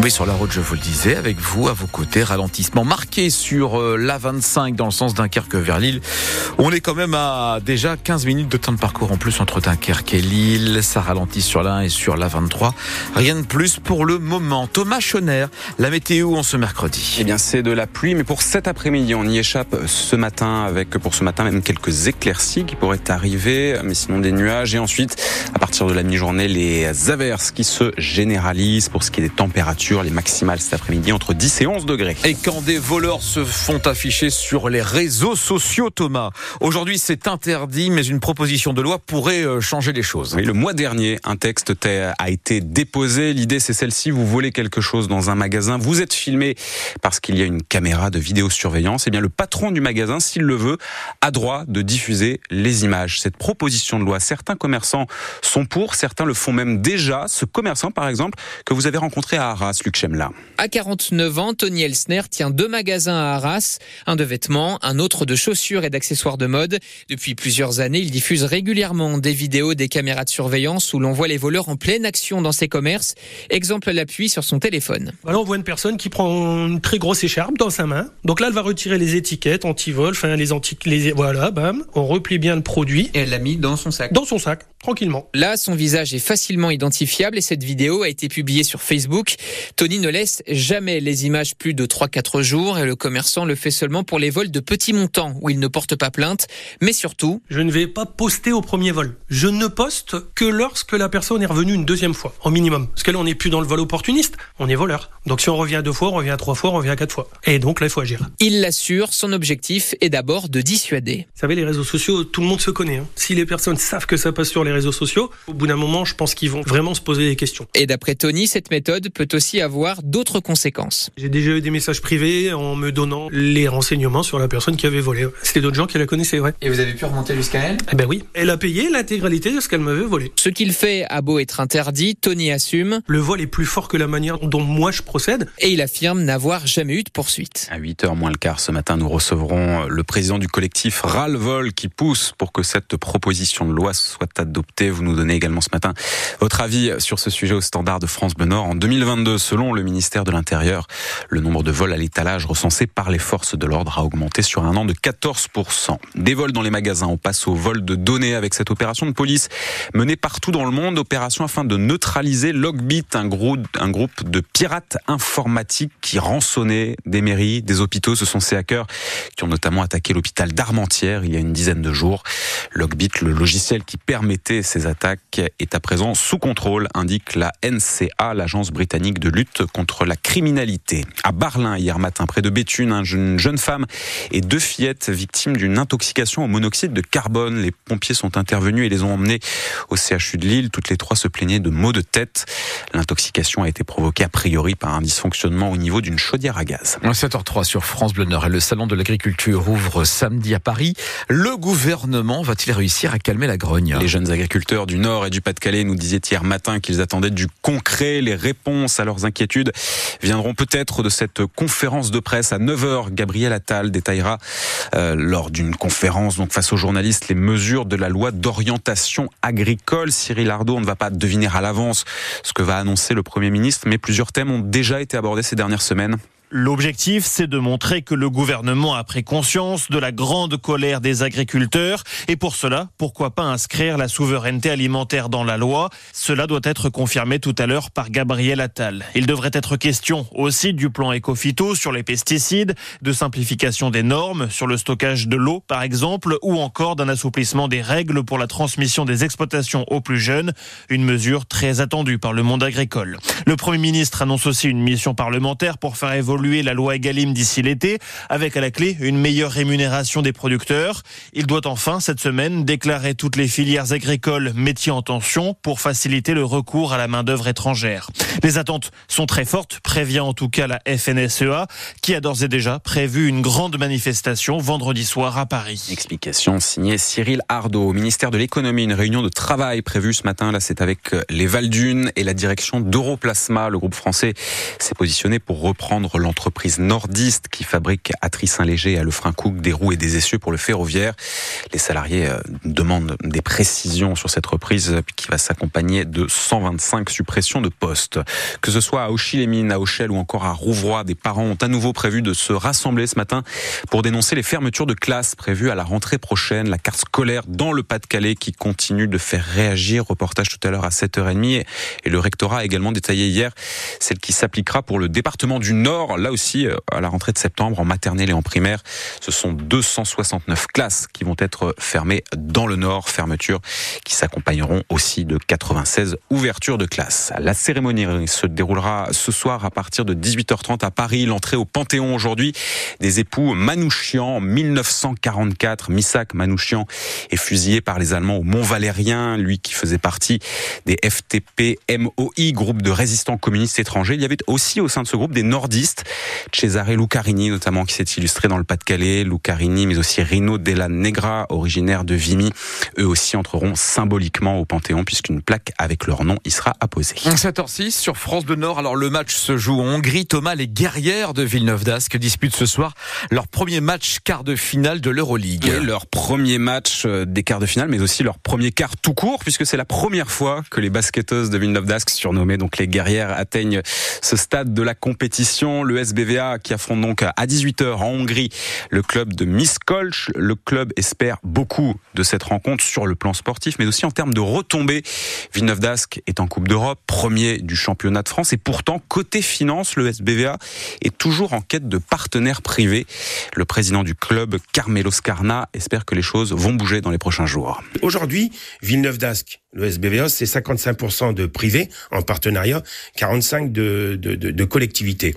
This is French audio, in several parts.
Oui, sur la route, je vous le disais, avec vous, à vos côtés, ralentissement marqué sur euh, l'A25 dans le sens Dunkerque vers Lille. On est quand même à déjà 15 minutes de temps de parcours en plus entre Dunkerque et Lille. Ça ralentit sur l'A1 et sur l'A23. Rien de plus pour le moment. Thomas Schoner, la météo en ce mercredi. Eh bien, c'est de la pluie, mais pour cet après-midi, on y échappe ce matin avec, pour ce matin, même quelques éclaircies qui pourraient arriver, mais sinon des nuages. Et ensuite, à partir de la mi-journée, les averses qui se généralisent pour ce qui est des températures les maximales cet après-midi entre 10 et 11 degrés. Et quand des voleurs se font afficher sur les réseaux sociaux, Thomas, aujourd'hui c'est interdit, mais une proposition de loi pourrait euh, changer les choses. Oui, le mois dernier, un texte a été déposé. L'idée c'est celle-ci, vous volez quelque chose dans un magasin, vous êtes filmé parce qu'il y a une caméra de vidéosurveillance, et eh bien le patron du magasin, s'il le veut, a droit de diffuser les images. Cette proposition de loi, certains commerçants sont pour, certains le font même déjà. Ce commerçant, par exemple, que vous avez rencontré à Arras, à 49 ans, Tony Elsner tient deux magasins à Arras, un de vêtements, un autre de chaussures et d'accessoires de mode. Depuis plusieurs années, il diffuse régulièrement des vidéos des caméras de surveillance où l'on voit les voleurs en pleine action dans ses commerces. Exemple à l'appui sur son téléphone. Alors on voit une personne qui prend une très grosse écharpe dans sa main. Donc là, elle va retirer les étiquettes anti-vol, enfin les anti les voilà, bam, on replie bien le produit. Et elle l'a mis dans son sac. Dans son sac, tranquillement. Là, son visage est facilement identifiable et cette vidéo a été publiée sur Facebook. Tony ne laisse jamais les images plus de 3-4 jours et le commerçant le fait seulement pour les vols de petits montants où il ne porte pas plainte. Mais surtout... Je ne vais pas poster au premier vol. Je ne poste que lorsque la personne est revenue une deuxième fois, au minimum. Parce que là, on n'est plus dans le vol opportuniste, on est voleur. Donc si on revient deux fois, on revient trois fois, on revient quatre fois. Et donc là, il faut agir. Il l'assure, son objectif est d'abord de dissuader. Vous savez, les réseaux sociaux, tout le monde se connaît. Hein. Si les personnes savent que ça passe sur les réseaux sociaux, au bout d'un moment, je pense qu'ils vont vraiment se poser des questions. Et d'après Tony, cette méthode peut aussi avoir d'autres conséquences. J'ai déjà eu des messages privés en me donnant les renseignements sur la personne qui avait volé. C'était d'autres gens qui la connaissaient, ouais. Et vous avez pu remonter jusqu'à elle? Eh ben oui. Elle a payé l'intégralité de ce qu'elle m'avait volé. Ce qu'il fait a beau être interdit, Tony assume. Le vol est plus fort que la manière dont moi je procède. Et il affirme n'avoir jamais eu de poursuite. À 8h moins le quart ce matin, nous recevrons le président du collectif Ras Vol qui pousse pour que cette proposition de loi soit adoptée. Vous nous donnez également ce matin votre avis sur ce sujet au standard de France Bleu Nord. En 2022, selon le ministère de l'Intérieur, le nombre de vols à l'étalage recensés par les forces de l'ordre a augmenté sur un an de 14%. Des vols dans les magasins, on passe au vol de données avec cette opération de police menée partout dans le monde, opération afin de neutraliser Logbit, un groupe, de pirates informatiques qui rançonnaient des mairies, des hôpitaux. Ce sont ces hackers qui ont notamment attaqué l'hôpital d'Armentières il y a une dizaine de jours. Logbit, le logiciel qui permettait ces attaques, est à présent sous contrôle, indique la NCA, l'agence britannique de lutte contre la criminalité. À Barlin, hier matin, près de Béthune, une jeune femme et deux fillettes victimes d'une intoxication au monoxyde de carbone. Les pompiers sont intervenus et les ont emmenés au CHU de Lille. Toutes les trois se plaignaient de maux de tête. L'intoxication a été provoquée a priori par un dysfonctionnement au niveau d'une chaudière à gaz. 7h03 sur France Bleu Nord et le salon de l'agriculture ouvre samedi à Paris. Le gouvernement va-t-il réussir à calmer la grogne? Les jeunes agriculteurs du Nord et du Pas-de-Calais nous disaient hier matin qu'ils attendaient du concret. Les réponses à leurs inquiétudes viendront peut-être de cette conférence de presse à 9h. Gabriel Attal détaillera euh, lors d'une conférence donc face aux journalistes les mesures de la loi d'orientation agricole. Cyril Ardo, on ne va pas deviner à l'avance ce que va annoncer le Premier ministre, mais plusieurs thèmes ont déjà été abordés ces dernières semaines. L'objectif, c'est de montrer que le gouvernement a pris conscience de la grande colère des agriculteurs et pour cela, pourquoi pas inscrire la souveraineté alimentaire dans la loi? Cela doit être confirmé tout à l'heure par Gabriel Attal. Il devrait être question aussi du plan Ecofito sur les pesticides, de simplification des normes sur le stockage de l'eau par exemple ou encore d'un assouplissement des règles pour la transmission des exploitations aux plus jeunes, une mesure très attendue par le monde agricole. Le Premier ministre annonce aussi une mission parlementaire pour faire évoluer la loi Egalim d'ici l'été, avec à la clé une meilleure rémunération des producteurs. Il doit enfin, cette semaine, déclarer toutes les filières agricoles métiers en tension pour faciliter le recours à la main-d'œuvre étrangère. Les attentes sont très fortes, prévient en tout cas la FNSEA, qui a d'ores et déjà prévu une grande manifestation vendredi soir à Paris. Explication signée Cyril Ardo. Au ministère de l'économie, une réunion de travail prévue ce matin. Là, c'est avec les Valdunes et la direction d'Europlasma. Le groupe français s'est positionné pour reprendre l'entreprise nordiste qui fabrique à Tris-Saint-Léger et à Lefrancouc des roues et des essieux pour le ferroviaire. Les salariés euh, demandent des précisions sur cette reprise qui va s'accompagner de 125 suppressions de postes. Que ce soit à Auchy-les-Mines, à Auchel ou encore à Rouvroy, des parents ont à nouveau prévu de se rassembler ce matin pour dénoncer les fermetures de classes prévues à la rentrée prochaine, la carte scolaire dans le Pas-de-Calais qui continue de faire réagir. Reportage tout à l'heure à 7h30 et le rectorat a également détaillé hier celle qui s'appliquera pour le département du Nord, là aussi euh, à la rentrée de septembre en maternelle et en primaire. Ce sont 269 classes qui vont être fermées dans le Nord, fermetures qui s'accompagneront aussi de 96 ouvertures de classes. La cérémonie se déroulera ce soir à partir de 18h30 à Paris. L'entrée au Panthéon aujourd'hui des époux Manouchian 1944. Missak Manouchian est fusillé par les Allemands au Mont Valérien, lui qui faisait partie des FTP MOI, groupe de résistants communistes étrangers. Il y avait aussi au sein de ce groupe des nordistes, Cesare Lucarini notamment qui s'est illustré dans le Pas-de-Calais, Lucarini mais aussi Rino Della Negra, originaire de Vimy. Eux aussi entreront symboliquement au Panthéon puisqu'une plaque avec leur nom y sera apposée. 7h06 sur France de Nord. Alors le match se joue en Hongrie. Thomas, les guerrières de Villeneuve d'Ascq disputent ce soir leur premier match quart de finale de l'Euroleague. leur premier match euh, des quarts de finale, mais aussi leur premier quart tout court, puisque c'est la première fois que les basketteuses de Villeneuve d'Ascq, surnommées donc les guerrières, atteignent ce stade de la compétition. Le SBVA qui affronte donc à 18h en Hongrie le club de Miskolc. Le club espère beaucoup de cette rencontre sur le plan sportif, mais aussi en termes de retombées. Villeneuve d'Ascq est en Coupe d'Europe, premier du championnat de France, et pourtant, côté finance, le SBVA est toujours en quête de partenaires privés. Le président du club, Carmelo Scarna, espère que les choses vont bouger dans les prochains jours. Aujourd'hui, Villeneuve d'Ascq, le SBVA, c'est 55% de privés en partenariat, 45% de, de, de, de collectivités.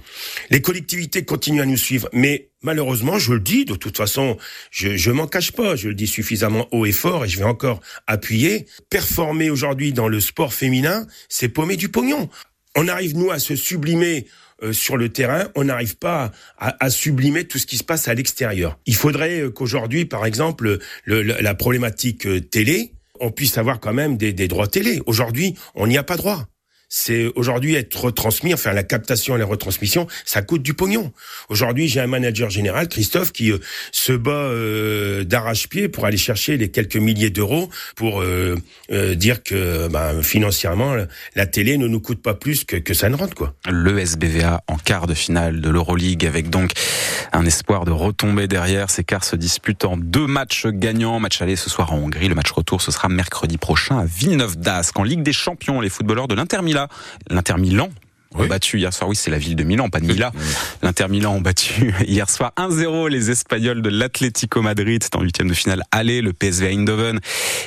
Les collectivités continuent à nous suivre, mais malheureusement, je le dis, de toute façon, je, je m'en cache pas, je le dis suffisamment haut et fort, et je vais encore appuyer. Performer aujourd'hui dans le sport féminin, c'est paumer du pognon. On arrive, nous, à se sublimer euh, sur le terrain, on n'arrive pas à, à, sublimer tout ce qui se passe à l'extérieur. Il faudrait euh, qu'aujourd'hui, par exemple, le, la problématique euh, télé, on puisse avoir quand même des, droits télé. Aujourd'hui, on n'y a pas droit c'est aujourd'hui être retransmis, enfin la captation et la retransmission, ça coûte du pognon. Aujourd'hui, j'ai un manager général, Christophe, qui euh, se bat euh, d'arrache-pied pour aller chercher les quelques milliers d'euros pour euh, dire que ben, financièrement, la télé ne nous coûte pas plus que, ça ne rentre. Quoi. Le SBVA en quart de finale de l'Euroleague avec donc un espoir de retomber derrière. Ces quarts se disputent en deux matchs gagnants. Match aller ce soir en Hongrie. Le match retour, ce sera mercredi prochain à Villeneuve d'Ascq. En Ligue des Champions, les footballeurs de l'Inter Milan l'Inter Milan ont battu hier soir, oui c'est la ville de Milan, pas de Milan. L'Inter Milan ont battu hier soir 1-0 les Espagnols de l'Atlético Madrid, c'est en huitième de finale aller, le PSV Eindhoven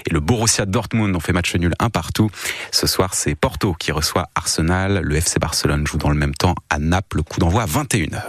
et le Borussia Dortmund ont fait match nul un partout. Ce soir c'est Porto qui reçoit Arsenal, le FC Barcelone joue dans le même temps à Naples, le coup d'envoi à 21h.